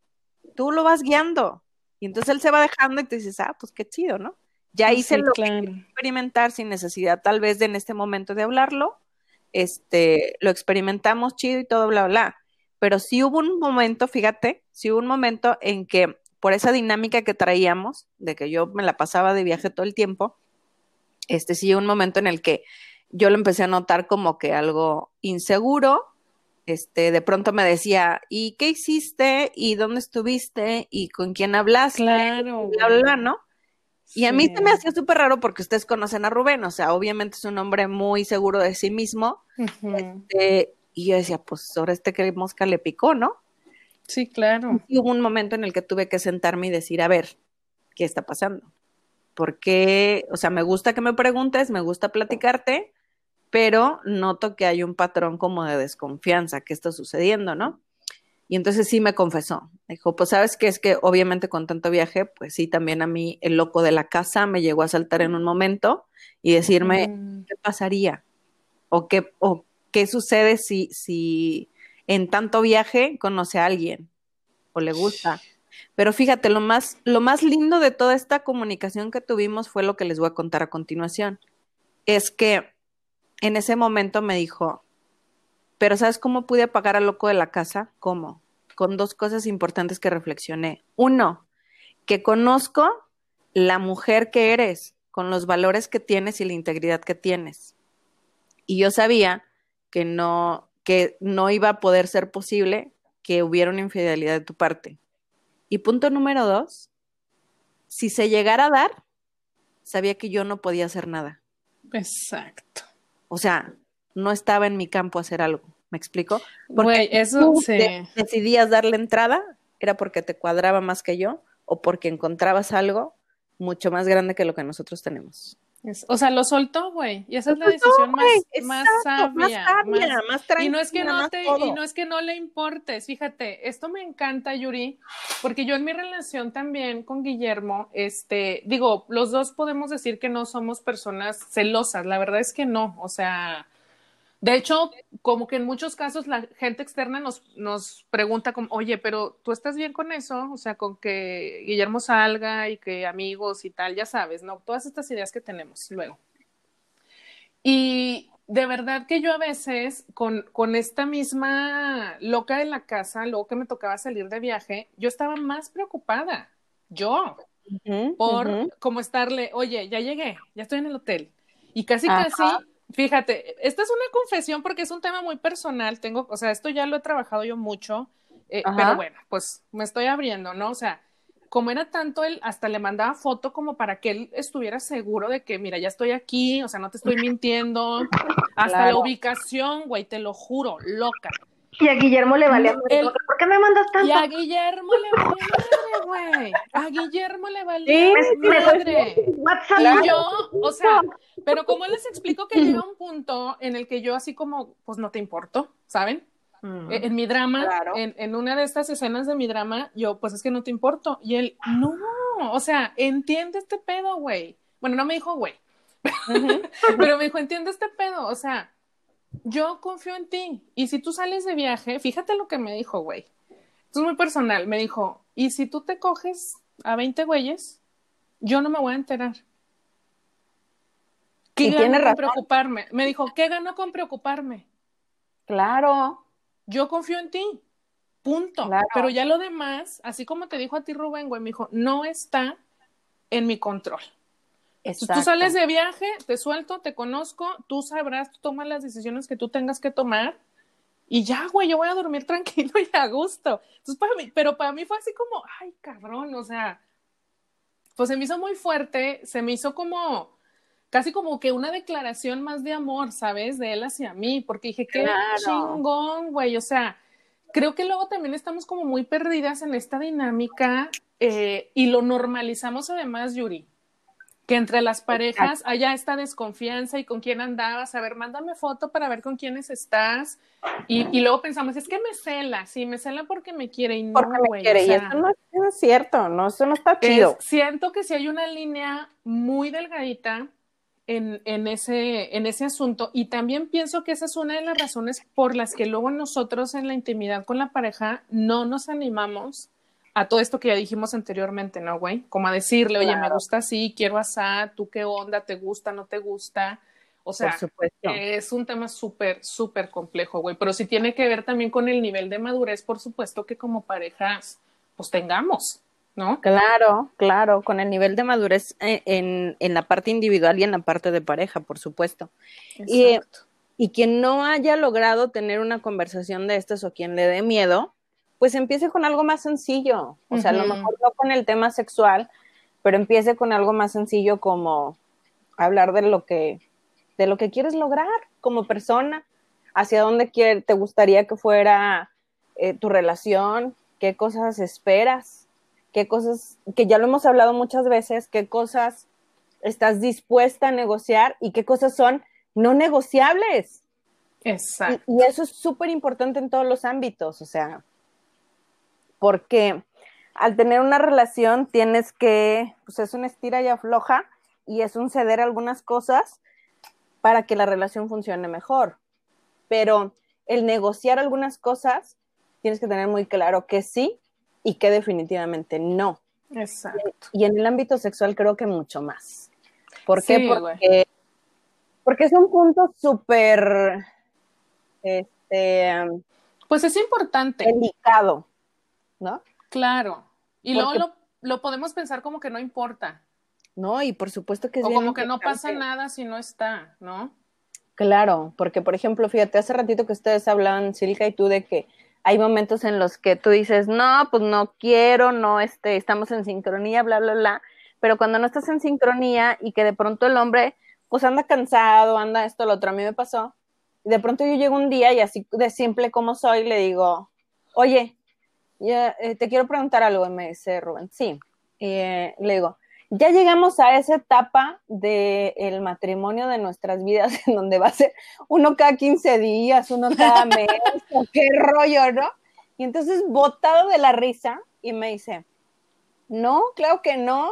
tú lo vas guiando. Y entonces él se va dejando y te dices, ah, pues qué chido, ¿no? Ya hice lo que experimentar sin necesidad tal vez de en este momento de hablarlo. Este, lo experimentamos chido y todo, bla, bla. Pero sí hubo un momento, fíjate, sí hubo un momento en que por esa dinámica que traíamos, de que yo me la pasaba de viaje todo el tiempo, este sí un momento en el que yo lo empecé a notar como que algo inseguro, este, de pronto me decía, ¿y qué hiciste? ¿Y dónde estuviste? ¿Y con quién hablaste? Claro. Bla, bla, ¿no? Y a mí se me hacía súper raro porque ustedes conocen a Rubén, o sea, obviamente es un hombre muy seguro de sí mismo. este, y yo decía, pues ahora este que mosca le picó, ¿no? Sí, claro. Y hubo un momento en el que tuve que sentarme y decir, a ver, ¿qué está pasando? Porque, o sea, me gusta que me preguntes, me gusta platicarte, pero noto que hay un patrón como de desconfianza, ¿qué está sucediendo, no? Y entonces sí me confesó. Dijo, pues sabes que es que obviamente con tanto viaje, pues sí, también a mí el loco de la casa me llegó a saltar en un momento y decirme, mm. ¿qué pasaría? ¿O qué, o qué sucede si, si en tanto viaje conoce a alguien o le gusta. Pero fíjate, lo más, lo más lindo de toda esta comunicación que tuvimos fue lo que les voy a contar a continuación. Es que en ese momento me dijo, pero ¿sabes cómo pude apagar al loco de la casa? ¿Cómo? Con dos cosas importantes que reflexioné. Uno, que conozco la mujer que eres, con los valores que tienes y la integridad que tienes. Y yo sabía que no, que no iba a poder ser posible que hubiera una infidelidad de tu parte. Y punto número dos, si se llegara a dar, sabía que yo no podía hacer nada. Exacto. O sea, no estaba en mi campo hacer algo. ¿Me explico? Porque eso decidías darle entrada, era porque te cuadraba más que yo o porque encontrabas algo mucho más grande que lo que nosotros tenemos o sea, lo soltó, güey. Y esa es la decisión más, más, sabia, más y no es que no te, y no es que no le importes. Fíjate, esto me encanta, Yuri, porque yo en mi relación también con Guillermo, este, digo, los dos podemos decir que no somos personas celosas. La verdad es que no. O sea, de hecho, como que en muchos casos la gente externa nos, nos pregunta como, oye, pero tú estás bien con eso, o sea, con que Guillermo salga y que amigos y tal, ya sabes, ¿no? Todas estas ideas que tenemos luego. Y de verdad que yo a veces con, con esta misma loca de la casa, luego que me tocaba salir de viaje, yo estaba más preocupada, yo, por como estarle, oye, ya llegué, ya estoy en el hotel. Y casi, casi, fíjate, esta es una confesión porque es un tema muy personal, tengo, o sea, esto ya lo he trabajado yo mucho, eh, pero bueno, pues me estoy abriendo, ¿no? O sea, como era tanto él, hasta le mandaba foto como para que él estuviera seguro de que, mira, ya estoy aquí, o sea, no te estoy mintiendo, hasta la ubicación, güey, te lo juro, loca. Y a Guillermo le valía. ¿Por qué me mandas tanto? Y a Guillermo le madre, güey. A Guillermo le valía madre. Y yo, o sea, pero como les explico que llega un punto en el que yo así como, pues no te importo, ¿saben? Mm. En, mi drama, en, en, una de estas escenas de mi drama, yo, pues es que no te importo. Y él, no, o sea, entiende este pedo, güey. Bueno, no me dijo, güey. pero me dijo, entiende este pedo, o sea, yo confío en ti. Y si tú sales de viaje, fíjate lo que me dijo, güey. Esto es muy personal. Me dijo, y si tú te coges a 20 güeyes, yo no me voy a enterar. ¿Qué gano con preocuparme? Me dijo, ¿qué gano con preocuparme? Claro. Yo confío en ti. Punto. Pero ya lo demás, así como te dijo a ti Rubén, güey, me dijo, no está en mi control. Tú sales de viaje, te suelto, te conozco, tú sabrás, tú tomas las decisiones que tú tengas que tomar y ya, güey, yo voy a dormir tranquilo y a gusto. Entonces, para mí, pero para mí fue así como, ay, cabrón, o sea, pues se me hizo muy fuerte, se me hizo como, casi como que una declaración más de amor, ¿sabes? De él hacia mí, porque dije, qué chingón, güey, o sea, creo que luego también estamos como muy perdidas en esta dinámica eh, y lo normalizamos además, Yuri que entre las parejas haya esta desconfianza y con quién andabas, a ver, mándame foto para ver con quiénes estás. Y, y luego pensamos, es que me cela, sí, me cela porque me quiere y no, porque me quiere, y eso no, es cierto, no, eso no está chido. siento que si hay una línea muy delgadita en, en, ese, en ese asunto y también pienso que esa es una de las razones por las que luego nosotros en la intimidad con la pareja no nos animamos a todo esto que ya dijimos anteriormente, ¿no, güey? Como a decirle, oye, me gusta así, quiero asar, tú qué onda, te gusta, no te gusta. O sea, es un tema súper, súper complejo, güey, pero sí tiene que ver también con el nivel de madurez, por supuesto, que como parejas, pues tengamos, ¿no? Claro, claro, con el nivel de madurez eh, en, en, la parte individual y en la parte de pareja, por supuesto. Y, y quien no haya logrado tener una conversación de estas o quien le dé miedo, pues empiece con algo más sencillo. O sea, a lo mejor no con el tema sexual, pero empiece con algo más sencillo como hablar de lo que, de lo que quieres lograr como persona, hacia dónde te gustaría que fuera eh, tu relación, qué cosas esperas, qué cosas, que ya lo hemos hablado muchas veces, qué cosas estás dispuesta a negociar y qué cosas son no negociables. Exacto. y eso es súper importante en todos los ámbitos, o sea, porque al tener una relación tienes que, pues es una estira y afloja y es un ceder algunas cosas para que la relación funcione mejor. Pero el negociar algunas cosas, tienes que tener muy claro que sí y que definitivamente no. Exacto. Y, en el ámbito sexual creo que mucho más. ¿Por qué? porque, porque es un punto súper, este, pues es importante. Delicado. ¿No? Claro. Y luego lo, lo, podemos pensar como que no importa. No, y por supuesto que es O como que no pasa nada si no está, ¿no? Claro, porque por ejemplo, fíjate, hace ratito que ustedes hablaban, Silka y tú, de que hay momentos en los que tú dices, no, pues no quiero, no, este, estamos en sincronía, bla, bla, bla, pero cuando no estás en sincronía y que de pronto el hombre, pues anda cansado, anda esto, lo otro, a mí me pasó, y de pronto yo llego un día y así de simple como soy, le digo, oye, ya, eh, te quiero preguntar algo, me dice Rubén. Sí, eh, le digo, ya llegamos a esa etapa del matrimonio de nuestras vidas, en donde va a ser uno cada 15 días, uno cada mes, qué rollo, ¿no? Y entonces, botado de la risa, y me dice, no, claro que no.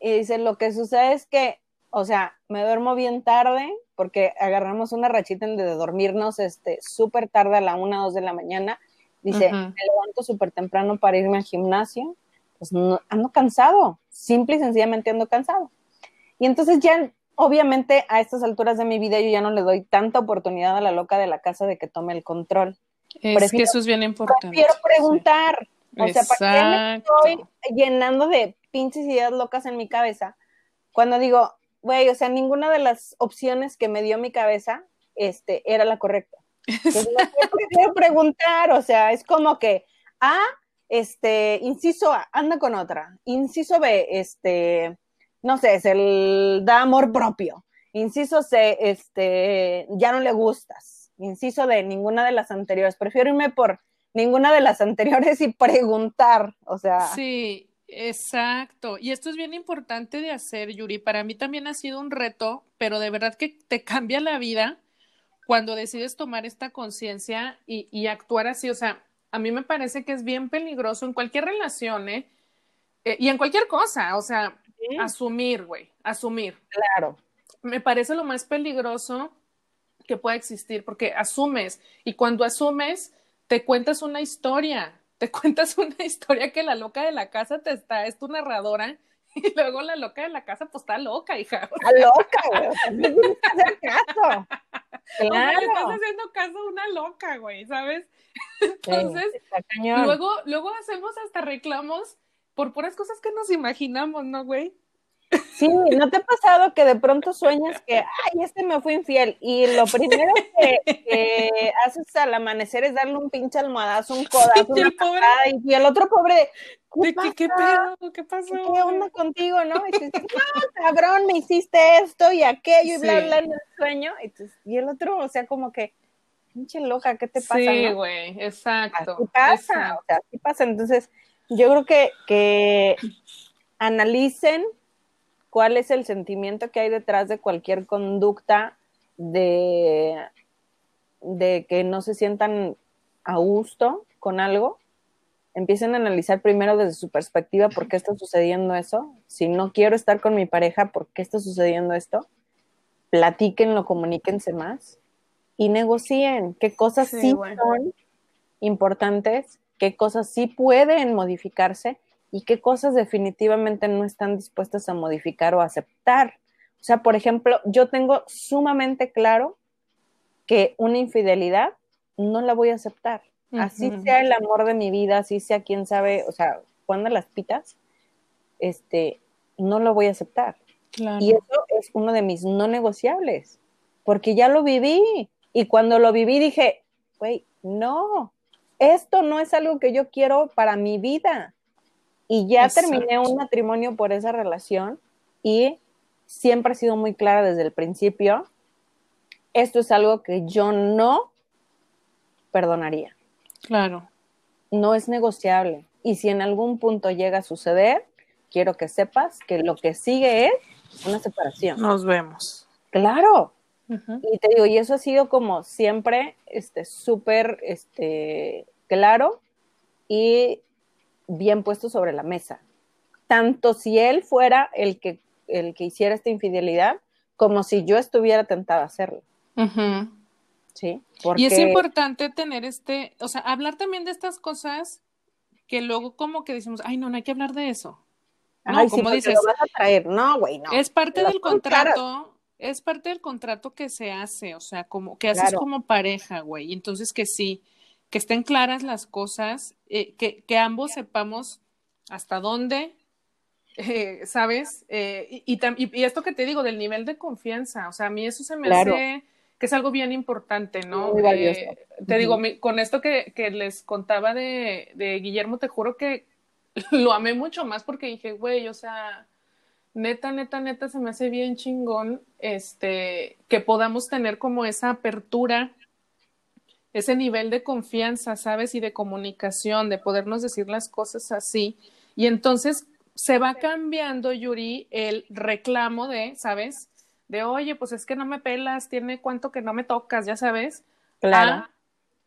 Y dice, lo que sucede es que, o sea, me duermo bien tarde, porque agarramos una rachita de dormirnos este súper tarde a la una, dos de la mañana, Dice, me levanto súper temprano para irme al gimnasio, pues ando cansado, simple y sencillamente ando cansado. Y entonces ya, obviamente, a estas alturas de mi vida yo ya no le doy tanta oportunidad a la loca de la casa de que tome el control. Es que eso es bien importante. Quiero preguntar, o sea, ¿para qué me estoy llenando de pinches ideas locas en mi cabeza, cuando digo, güey, o sea, ninguna de las opciones que me dio mi cabeza este, era la correcta. Entonces, no preguntar, o sea, es como que, A, este, inciso A, anda con otra. Inciso B, este, no sé, es el da amor propio. Inciso C, este, ya no le gustas. Inciso D, ninguna de las anteriores. Prefiero irme por ninguna de las anteriores y preguntar, o sea. Sí, exacto. Y esto es bien importante de hacer, Yuri. Para mí también ha sido un reto, pero de verdad que te cambia la vida cuando decides tomar esta conciencia y, y, actuar así. O sea, a mí me parece que es bien peligroso en cualquier relación, ¿eh? eh y en cualquier cosa, o sea, asumir, güey, asumir. Claro. Me parece lo más peligroso que pueda existir, porque asumes, y cuando asumes, te cuentas una historia, te cuentas una historia que la loca de la casa te está, es tu narradora, y luego la loca de la casa, pues está loca, hija. Está loca, güey. que hacer caso. Claro. le estás haciendo caso a una loca, güey, ¿sabes? Entonces, luego, luego hacemos hasta reclamos por puras cosas que nos imaginamos, ¿no, güey? Sí, ¿no te ha pasado que de pronto sueñas que, ay, este me fue infiel? Y lo primero que, haces al amanecer es darle un pinche almohadazo, un codazo, una pobre... y, el otro pobre, ¿qué, ¿Qué, ¿Qué, pedo? ¿Qué pasó? ¿Qué onda contigo, no? Y dices, no, cabrón, me hiciste esto y aquello y bla, bla, en el sueño. Y, el otro, o sea, como que, pinche loca, ¿qué te pasa? Sí, güey, exacto. Así pasa, o sea, así pasa. Entonces, yo creo que, que analicen cuál es el sentimiento que hay detrás de cualquier conducta de, de que no se sientan a gusto con algo. Empiecen a analizar primero desde su perspectiva por qué está sucediendo eso. Si no quiero estar con mi pareja, ¿por qué está sucediendo esto? Platíquenlo, comuníquense más y negocien qué cosas sí, son importantes, qué cosas sí pueden modificarse y qué cosas definitivamente no están dispuestas a modificar o aceptar. O sea, por ejemplo, yo tengo sumamente claro que una infidelidad no la voy a aceptar. Así sea el amor de mi vida, así sea quien sabe, o sea, cuando las pitas, este, no lo voy a aceptar. Y eso es uno de mis no negociables, porque ya lo viví. Y cuando lo viví dije, güey, no, esto no es algo que yo quiero para mi vida. Y ya terminé un matrimonio por esa relación y siempre he sido muy clara desde el principio, esto es algo que yo no perdonaría. Claro. No es negociable. Y si en algún punto llega a suceder, quiero que sepas que lo que sigue es una separación. Nos vemos. Claro. Y te digo, y eso ha sido como siempre, este, súper, este, claro y bien puesto sobre la mesa. Tanto si él fuera el que, el que hiciera esta infidelidad, como si yo estuviera tentada a hacerlo. Sí. Y es importante tener este, o sea, hablar también de estas cosas que luego como que decimos, ay, no, no hay que hablar de eso. No, como dices, lo vas a traer. No, güey, no. Es parte del contrato, es parte del contrato que se hace, o sea, como que haces como pareja, güey. Entonces que sí, que estén claras las cosas, eh, que, que, ambos sepamos hasta dónde, eh, ¿sabes? Eh, y, y, esto que te digo del nivel de confianza, o sea, a mí eso se me hace que es algo bien importante, ¿no? te digo, con esto que, que les contaba de, de, Guillermo, te juro que lo amé mucho más porque dije, güey, o sea, neta, neta, neta, se me hace bien chingón, este, que podamos tener como esa apertura ese nivel de confianza, ¿sabes? Y de comunicación, de podernos decir las cosas así. Y entonces se va cambiando, Yuri, el reclamo de, ¿sabes? De, oye, pues es que no me pelas, tiene cuánto que no me tocas, ya sabes. Claro.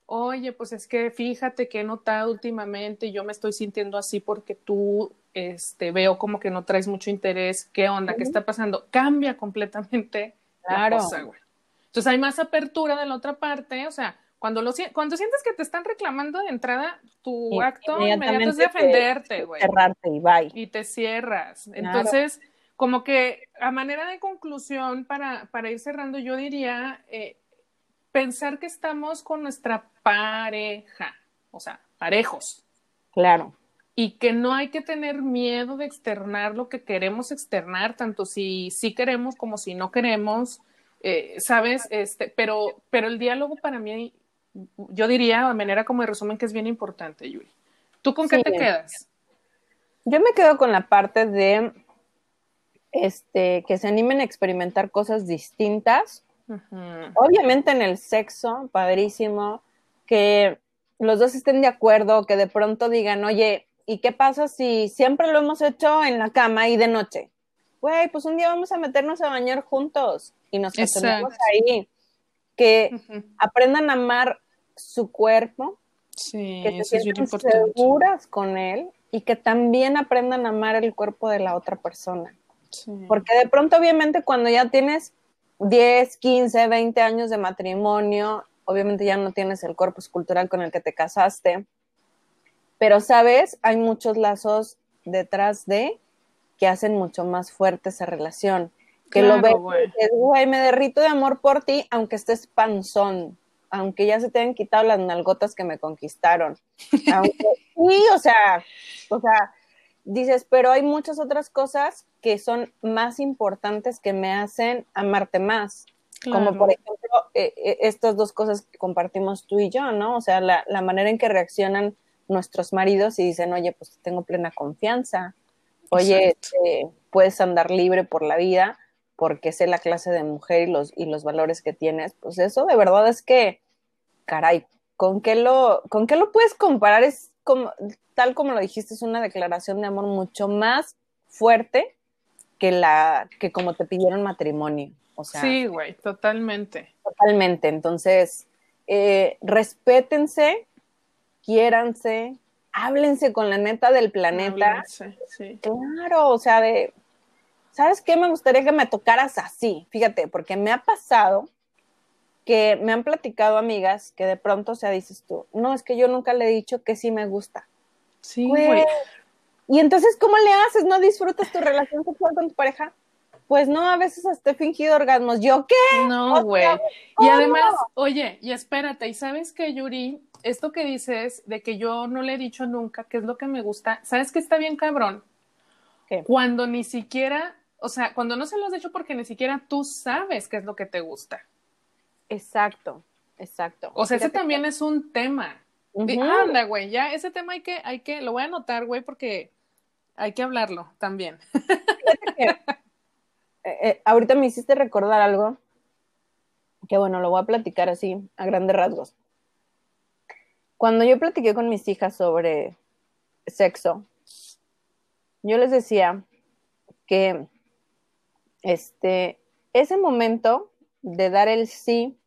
oye, pues es que fíjate que he notado últimamente yo me estoy sintiendo así porque tú, este, veo como que no traes mucho interés. ¿Qué onda? ¿Qué está pasando? Cambia completamente claro. la cosa, güey. Entonces hay más apertura de la otra parte, o sea, cuando, lo, cuando sientes que te están reclamando de entrada, tu acto inmediato es defenderte, güey. Cerrarte y bye. Y te cierras. Entonces, como que a manera de conclusión, para, para ir cerrando, yo diría eh, pensar que estamos con nuestra pareja, o sea, parejos. Claro. y que no hay que tener miedo de externar lo que queremos externar, tanto si sí queremos como si no queremos, eh, ¿sabes? Este, pero, pero el diálogo para mí, yo diría de manera como de resumen que es bien importante, Yuri. ¿Tú con qué te quedas? Yo me quedo con la parte de este, que se animen a experimentar cosas distintas. Obviamente en el sexo, padrísimo, que los dos estén de acuerdo, que de pronto digan, oye, ¿y qué pasa si siempre lo hemos hecho en la cama y de noche? Güey, pues un día vamos a meternos a bañar juntos y nos quedamos ahí. Que aprendan a amar su cuerpo, que se sientan seguras con él y que también aprendan a amar el cuerpo de la otra persona. Porque de pronto, obviamente, cuando ya tienes 10, 15, 20 años de matrimonio, obviamente ya no tienes el cuerpo cultural con el que te casaste, pero sabes, hay muchos lazos detrás de que hacen mucho más fuerte esa relación. Que lo ves güey, me derrito de amor por ti, aunque estés panzón, aunque ya se te hayan quitado las nalgotas que me conquistaron. Aunque, sí, o sea, o sea, dices, pero hay muchas otras cosas que son más importantes que me hacen amarte más. Como por ejemplo, eh, eh, estas dos cosas que compartimos tú y yo, ¿no? O sea, la, la, manera en que reaccionan nuestros maridos y dicen, oye, pues tengo plena confianza, oye, este, puedes andar libre por la vida porque sé la clase de mujer y los, y los valores que tienes. Pues eso de verdad es que, caray, ¿con qué lo, con qué lo puedes comparar? Es como, tal como lo dijiste, es una declaración de amor mucho más fuerte que la que como te pidieron matrimonio. O sea, sí, güey, totalmente. Totalmente. Entonces, eh, respétense, quiéranse, háblense con la neta del planeta. sí. Claro, o sea, de, ¿sabes qué? Me gustaría que me tocaras así, fíjate, porque me ha pasado que me han platicado amigas que de pronto, o sea, dices tú, no, es que yo nunca le he dicho que sí me gusta. Sí, güey. Y entonces, ¿cómo le haces? ¿No disfrutas tu relación sexual con tu pareja? Pues no, a veces hasta he fingido orgasmos. ¿Yo qué? No, güey. Y además, oye, y espérate, ¿y sabes qué, Yuri? Esto que dices de que yo no le he dicho nunca qué es lo que me gusta, ¿sabes qué está bien cabrón? ¿Qué? Cuando ni siquiera, o sea, cuando no se lo has dicho porque ni siquiera tú sabes qué es lo que te gusta. Exacto, exacto. O sea, ese también es un tema. Anda, güey, ya ese tema hay que, hay que, lo voy a anotar, güey, porque hay que hablarlo también. Eh, eh, ahorita me hiciste recordar algo que bueno, lo voy a platicar así, a grandes rasgos. Cuando yo platiqué con mis hijas sobre sexo, yo les decía que este, ese momento de dar el sí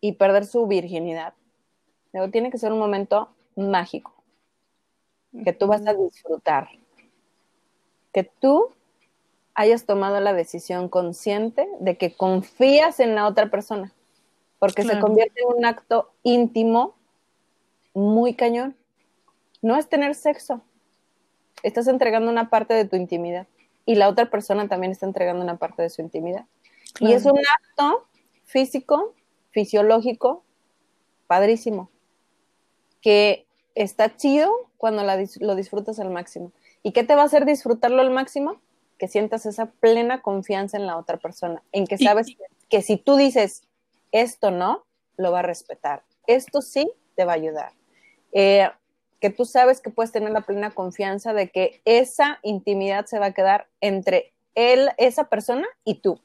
y perder su virginidad, tiene que ser un momento mágico, que tú vas a disfrutar, que tú hayas tomado la decisión consciente de que confías en la otra persona, porque se convierte en un acto íntimo muy cañón. No es tener sexo, estás entregando una parte de tu intimidad y la otra persona también está entregando una parte de su intimidad. Y es un acto físico, fisiológico, padrísimo, que está chido cuando lo disfrutas al máximo. ¿Y qué te va a hacer disfrutarlo al máximo? Que sientas esa plena confianza en la otra persona, en que sabes que si tú dices esto no, lo va a respetar. Esto sí te va a ayudar. Eh, que tú sabes que puedes tener la plena confianza de que esa intimidad se va a quedar entre él, esa persona y tú.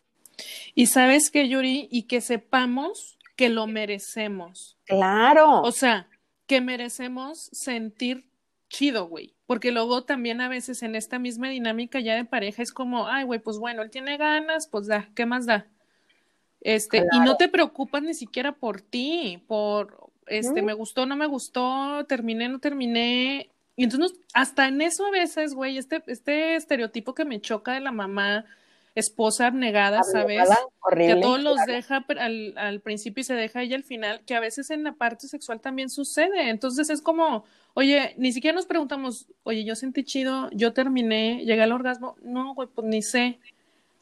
Y sabes que, Yuri, y que sepamos que lo merecemos. Claro. O sea, que merecemos sentir chido, güey. Porque luego también a veces en esta misma dinámica ya de pareja es como, ay, güey, pues bueno, él tiene ganas, pues da, ¿qué más da? Este, y no te preocupas ni siquiera por ti, por, este, me gustó, no me gustó, terminé, no terminé. Y entonces, hasta en eso a veces, güey, este, este estereotipo que me choca de la mamá esposa abnegada, ¿sabes? que a todos los deja al, al, principio y se deja ella al final, que a veces en la parte sexual también sucede. Entonces es como, oye, ni siquiera nos preguntamos, oye, yo sentí chido, yo terminé, llegué al orgasmo. No, güey, pues ni sé.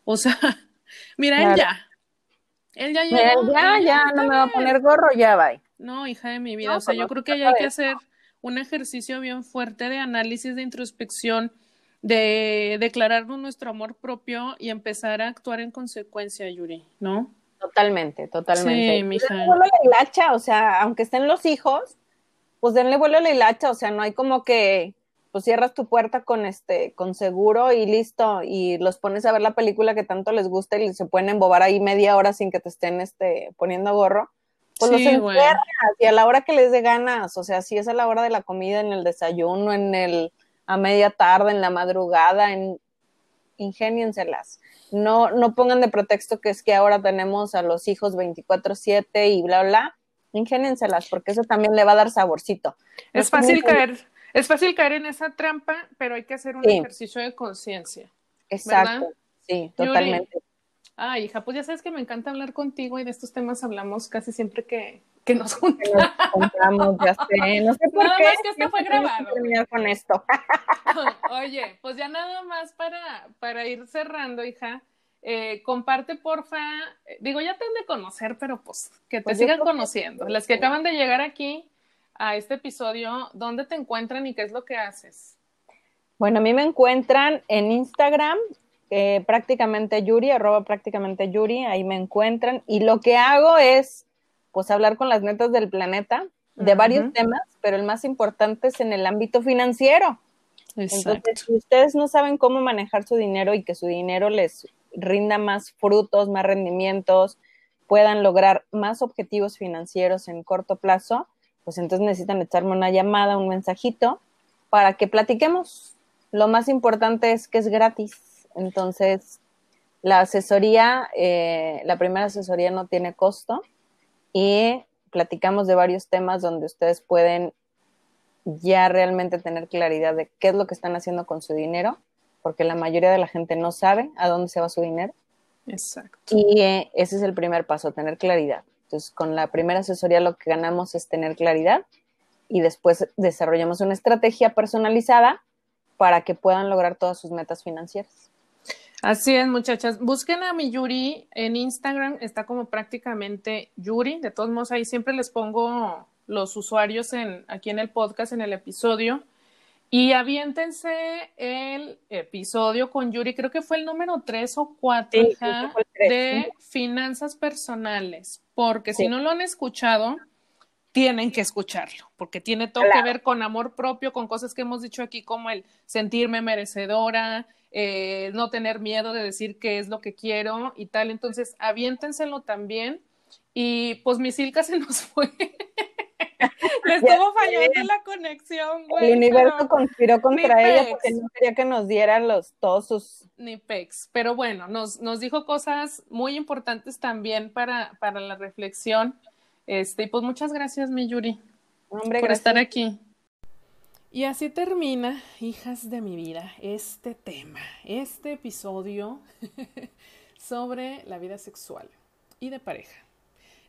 O sea, mira, él ya. Él ya ya, ya, no me va a poner gorro, ya va. No, hija de mi vida, o sea, yo creo que ya hay que hacer un ejercicio bien fuerte de análisis, de introspección, de declararnos nuestro amor propio y empezar a actuar en consecuencia, Yuri, ¿no? Totalmente, totalmente. Sí, mija. la o sea, aunque estén los hijos, pues denle vuelo a la hilacha, o sea, no hay como que pues cierras tu puerta con este, con seguro y listo, y los pones a ver la película que tanto les gusta y se pueden embobar ahí media hora sin que te estén este, poniendo gorro. Pues los encierras y a la hora que les dé ganas, o sea, si es a la hora de la comida, en el desayuno, en el, a media tarde, en la madrugada, en, ingénienselas. No, no pongan de pretexto que es que ahora tenemos a los hijos 24/7 y bla, bla, ingénienselas, porque eso también le va a dar saborcito. Es fácil caer, es fácil caer en esa trampa, pero hay que hacer un ejercicio de conciencia. Exacto, sí, totalmente. Ah, hija, pues ya sabes que me encanta hablar contigo y de estos temas hablamos casi siempre que, que nos juntamos. ya sé. No sé por nada qué. más que esto fue grabado. con esto. Oye, pues ya nada más para, para ir cerrando, hija. Eh, comparte, porfa. Digo, ya te han de conocer, pero pues que te pues sigan conociendo. Las que acaban de llegar aquí a este episodio, ¿dónde te encuentran y qué es lo que haces? Bueno, a mí me encuentran en Instagram eh, prácticamente Yuri, arroba prácticamente Yuri, ahí me encuentran. Y lo que hago es, pues, hablar con las netas del planeta de varios temas, pero el más importante es en el ámbito financiero. Entonces, si ustedes no saben cómo manejar su dinero y que su dinero les rinda más frutos, más rendimientos, puedan lograr más objetivos financieros en corto plazo, pues entonces necesitan echarme una llamada, un mensajito para que platiquemos. Lo más importante es que es gratis entonces, la asesoría, eh, la primera asesoría no tiene costo y platicamos de varios temas donde ustedes pueden ya realmente tener claridad de qué es lo que están haciendo con su dinero, porque la mayoría de la gente no sabe a dónde se va su dinero. Exacto. Y eh, ese es el primer paso, tener claridad. Entonces, con la primera asesoría lo que ganamos es tener claridad y después desarrollamos una estrategia personalizada para que puedan lograr todas sus metas financieras. Así es, muchachas. Busquen a mi Yuri en Instagram, está como prácticamente Yuri. De todos modos, ahí siempre les pongo los usuarios en, aquí en el podcast, en el episodio. Y aviéntense el episodio con Yuri, creo que fue el número tres o cuatro de finanzas personales, porque si no lo han escuchado, tienen que escucharlo, porque tiene todo que ver con amor propio, con cosas que hemos dicho aquí, como el sentirme merecedora, eh, no tener miedo de decir qué es lo que quiero y tal. Entonces, aviéntenselo también. Y pues mi Silca se nos fue. Le estuvo fallando la conexión, güey. El universo conspiró contra ella porque no quería que nos dieran los, todos sus. Ni pex. Pero bueno, nos, nos dijo cosas muy importantes también para, para la reflexión. Este, y pues muchas gracias, mi Yuri, por estar aquí. Y así termina, hijas de mi vida, este tema, este episodio sobre la vida sexual y de pareja.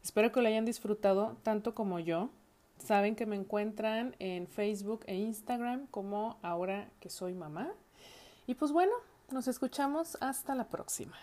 Espero que lo hayan disfrutado tanto como yo. Saben que me encuentran en Facebook e Instagram como ahora que soy mamá. Y pues bueno, nos escuchamos hasta la próxima.